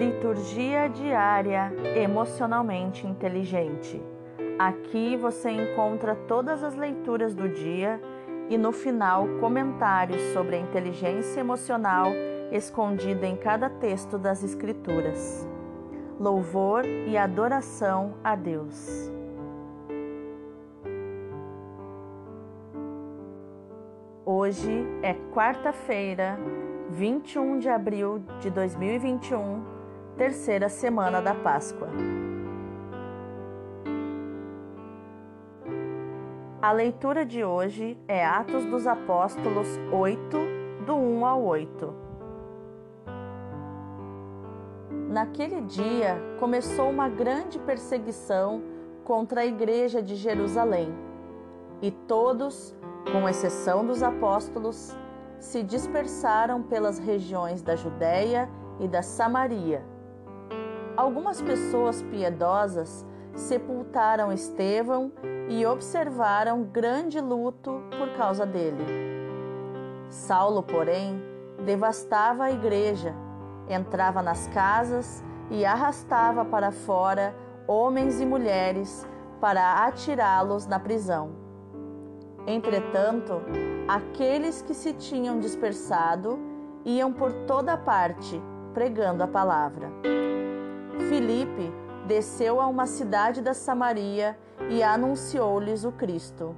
Liturgia diária emocionalmente inteligente. Aqui você encontra todas as leituras do dia e no final comentários sobre a inteligência emocional escondida em cada texto das Escrituras. Louvor e adoração a Deus. Hoje é quarta-feira, 21 de abril de 2021 terceira semana da Páscoa. A leitura de hoje é Atos dos Apóstolos 8, do 1 ao 8. Naquele dia começou uma grande perseguição contra a igreja de Jerusalém, e todos, com exceção dos apóstolos, se dispersaram pelas regiões da Judéia e da Samaria algumas pessoas piedosas sepultaram Estevão e observaram grande luto por causa dele. Saulo, porém, devastava a igreja, entrava nas casas e arrastava para fora homens e mulheres para atirá-los na prisão. Entretanto, aqueles que se tinham dispersado iam por toda parte pregando a palavra. Filipe desceu a uma cidade da Samaria e anunciou-lhes o Cristo.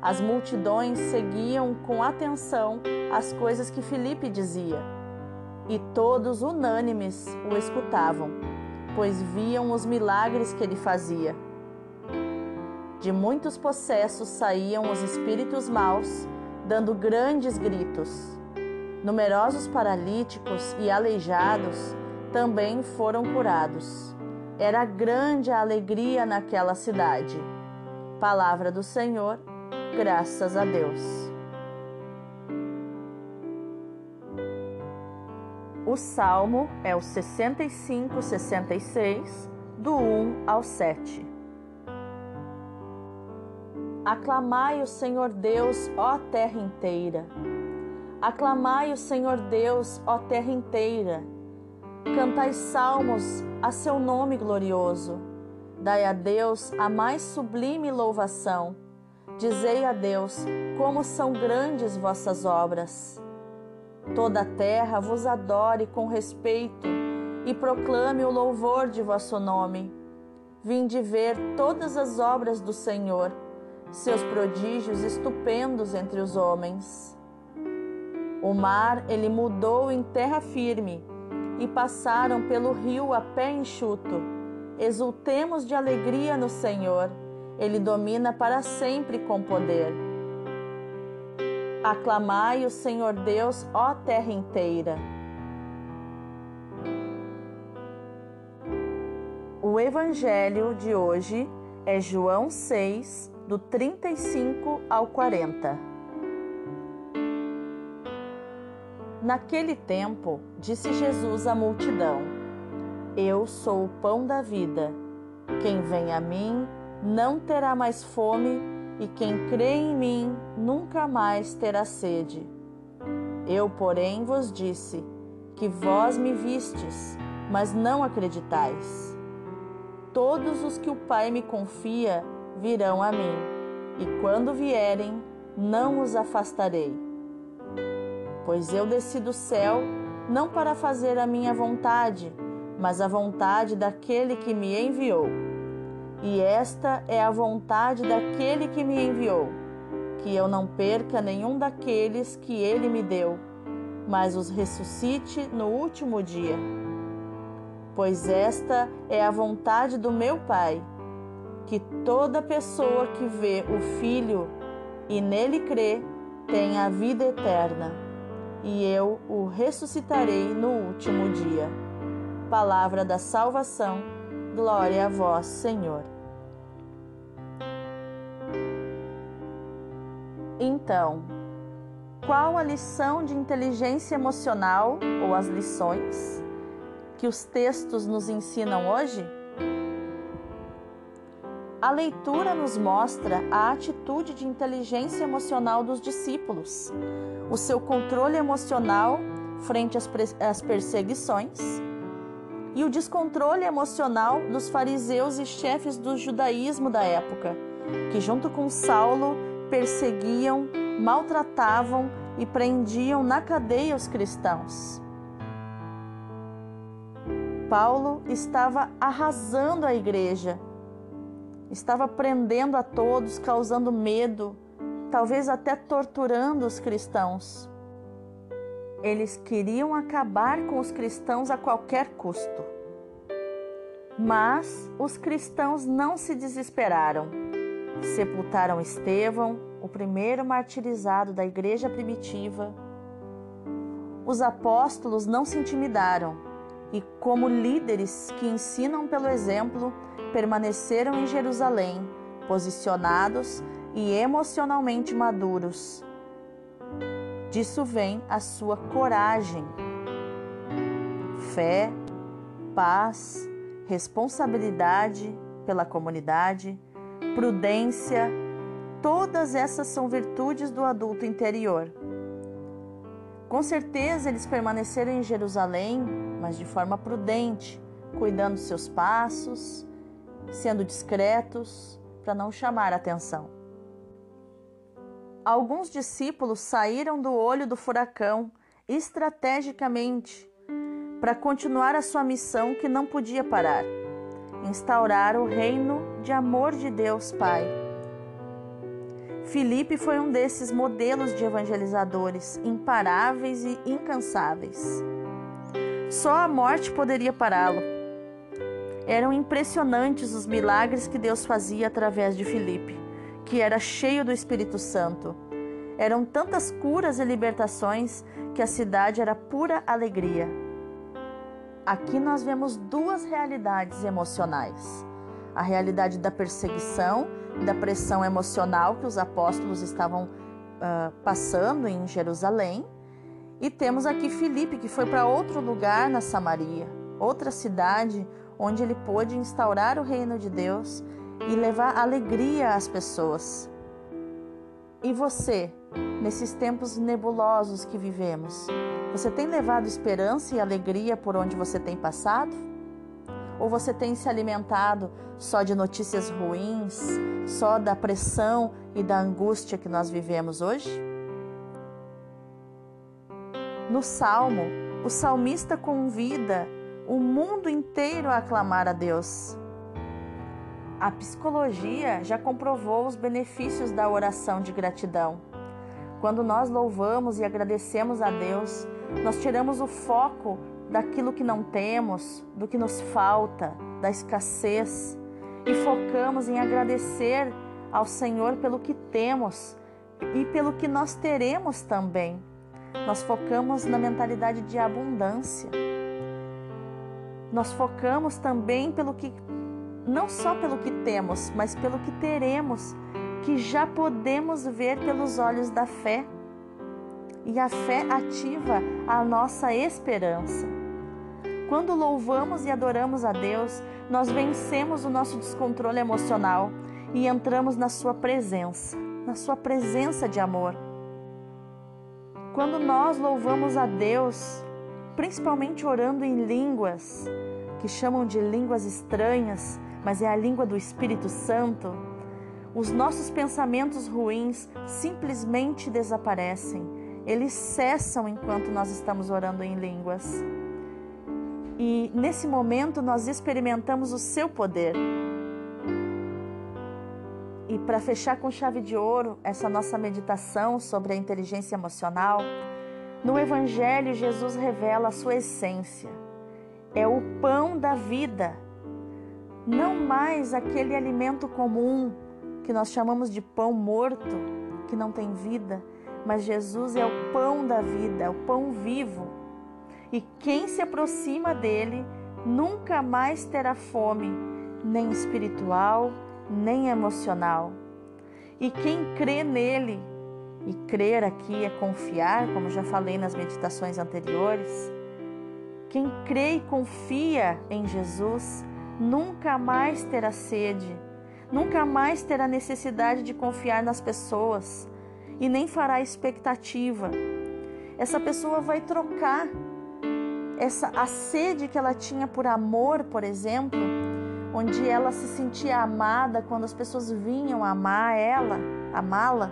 As multidões seguiam com atenção as coisas que Filipe dizia, e todos unânimes o escutavam, pois viam os milagres que ele fazia. De muitos possessos saíam os espíritos maus, dando grandes gritos. Numerosos paralíticos e aleijados também foram curados. Era grande a alegria naquela cidade. Palavra do Senhor, graças a Deus. O salmo é o 65, 66, do 1 ao 7. Aclamai o Senhor Deus, ó terra inteira. Aclamai o Senhor Deus, ó terra inteira Cantai salmos a seu nome glorioso. Dai a Deus a mais sublime louvação. Dizei a Deus como são grandes vossas obras. Toda a terra vos adore com respeito e proclame o louvor de vosso nome. Vinde ver todas as obras do Senhor, seus prodígios estupendos entre os homens. O mar ele mudou em terra firme e passaram pelo rio a pé enxuto. Exultemos de alegria no Senhor, Ele domina para sempre com poder. Aclamai o Senhor Deus, ó terra inteira. O Evangelho de hoje é João 6, do 35 ao 40. Naquele tempo, disse Jesus à multidão: Eu sou o pão da vida. Quem vem a mim não terá mais fome, e quem crê em mim nunca mais terá sede. Eu, porém, vos disse que vós me vistes, mas não acreditais. Todos os que o Pai me confia virão a mim, e quando vierem, não os afastarei pois eu desci do céu não para fazer a minha vontade, mas a vontade daquele que me enviou. E esta é a vontade daquele que me enviou, que eu não perca nenhum daqueles que ele me deu, mas os ressuscite no último dia. Pois esta é a vontade do meu Pai, que toda pessoa que vê o Filho e nele crê tenha a vida eterna e eu o ressuscitarei no último dia. Palavra da salvação, glória a vós, Senhor. Então, qual a lição de inteligência emocional ou as lições que os textos nos ensinam hoje? A leitura nos mostra a atitude de inteligência emocional dos discípulos, o seu controle emocional frente às, perseguições, e o descontrole emocional dos fariseus e chefes do judaísmo da época, que, junto com Saulo, perseguiam, maltratavam e prendiam na cadeia os cristãos. Paulo estava arrasando a igreja, estava prendendo a todos, causando medo, talvez até torturando os cristãos. Eles queriam acabar com os cristãos a qualquer custo. Mas os cristãos não se desesperaram. Sepultaram Estevão, o primeiro martirizado da igreja primitiva. Os apóstolos não se intimidaram e, como líderes que ensinam pelo exemplo, permaneceram em Jerusalém, posicionados e emocionalmente maduros Disso vem a sua coragem, fé, paz, responsabilidade pela comunidade, prudência, todas essas são virtudes do adulto interior. Com certeza eles permaneceram em Jerusalém, mas de forma prudente, cuidando seus passos, sendo discretos para não chamar atenção alguns discípulos saíram do olho do furacão estrategicamente para continuar a sua missão que não podia parar instaurar o reino de amor de Deus Pai. Filipe foi um desses modelos de evangelizadores imparáveis e incansáveis. Só a morte poderia pará-lo. Eram impressionantes os milagres que Deus fazia através de Filipe que era cheio do Espírito Santo. Eram tantas curas e libertações que a cidade era pura alegria. Aqui nós vemos duas realidades emocionais: a realidade da perseguição, da pressão emocional que os apóstolos estavam uh, passando em Jerusalém, e temos aqui Filipe, que foi para outro lugar na Samaria, outra cidade onde ele pôde instaurar o reino de Deus e levar alegria às pessoas. E você, nesses tempos nebulosos que vivemos, você tem levado esperança e alegria por onde você tem passado? Ou você tem se alimentado só de notícias ruins, só da pressão e da angústia que nós vivemos hoje? No Salmo, o salmista convida o mundo inteiro a aclamar a Deus. A psicologia já comprovou os benefícios da oração de gratidão. Quando nós louvamos e agradecemos a Deus, nós tiramos o foco daquilo que não temos, do que nos falta, da escassez e focamos em agradecer ao Senhor pelo que temos e pelo que nós teremos também. Nós focamos na mentalidade de abundância. Nós focamos também pelo que não só pelo que temos, mas pelo que teremos, que já podemos ver pelos olhos da fé. E a fé ativa a nossa esperança. Quando louvamos e adoramos a Deus, nós vencemos o nosso descontrole emocional e entramos na Sua presença, na Sua presença de amor. Quando nós louvamos a Deus, principalmente orando em línguas, que chamam de línguas estranhas, mas é a língua do Espírito Santo, os nossos pensamentos ruins simplesmente desaparecem. Eles cessam enquanto nós estamos orando em línguas. E nesse momento nós experimentamos o seu poder. E para fechar com chave de ouro essa nossa meditação sobre a inteligência emocional, no Evangelho Jesus revela a sua essência. É o pão da vida não mais aquele alimento comum que nós chamamos de pão morto, que não tem vida, mas Jesus é o pão da vida, é o pão vivo. E quem se aproxima dele nunca mais terá fome, nem espiritual, nem emocional. E quem crê nele, e crer aqui é confiar, como já falei nas meditações anteriores, quem crê e confia em Jesus, nunca mais terá sede, nunca mais terá necessidade de confiar nas pessoas e nem fará expectativa. Essa pessoa vai trocar essa a sede que ela tinha por amor, por exemplo, onde ela se sentia amada quando as pessoas vinham amar ela, amá-la,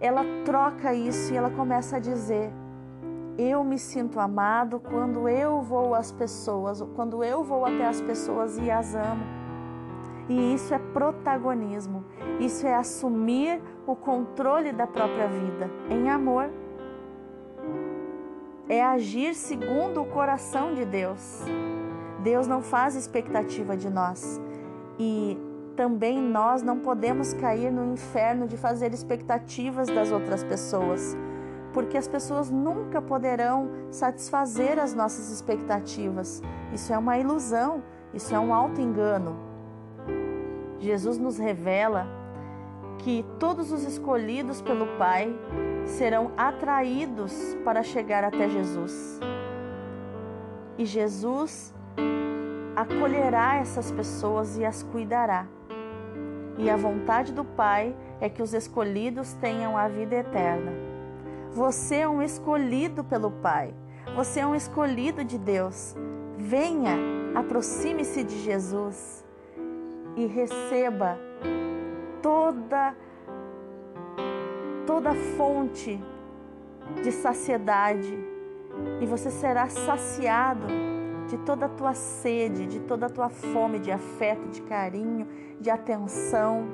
ela troca isso e ela começa a dizer: eu me sinto amado quando eu vou às pessoas, quando eu vou até as pessoas e as amo. E isso é protagonismo, isso é assumir o controle da própria vida em amor é agir segundo o coração de Deus. Deus não faz expectativa de nós e também nós não podemos cair no inferno de fazer expectativas das outras pessoas, porque as pessoas nunca poderão satisfazer as nossas expectativas. Isso é uma ilusão, isso é um auto-engano. Jesus nos revela que todos os escolhidos pelo Pai serão atraídos para chegar até Jesus. E Jesus acolherá essas pessoas e as cuidará. E a vontade do Pai é que os escolhidos tenham a vida eterna. Você é um escolhido pelo Pai. Você é um escolhido de Deus. Venha, aproxime-se de Jesus e receba toda toda fonte de saciedade e você será saciado de toda a tua sede, de toda a tua fome de afeto, de carinho, de atenção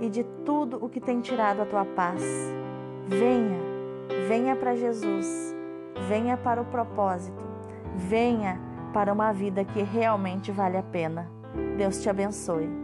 e de tudo o que tem tirado a tua paz. Venha, venha para Jesus, venha para o propósito, venha para uma vida que realmente vale a pena. Deus te abençoe.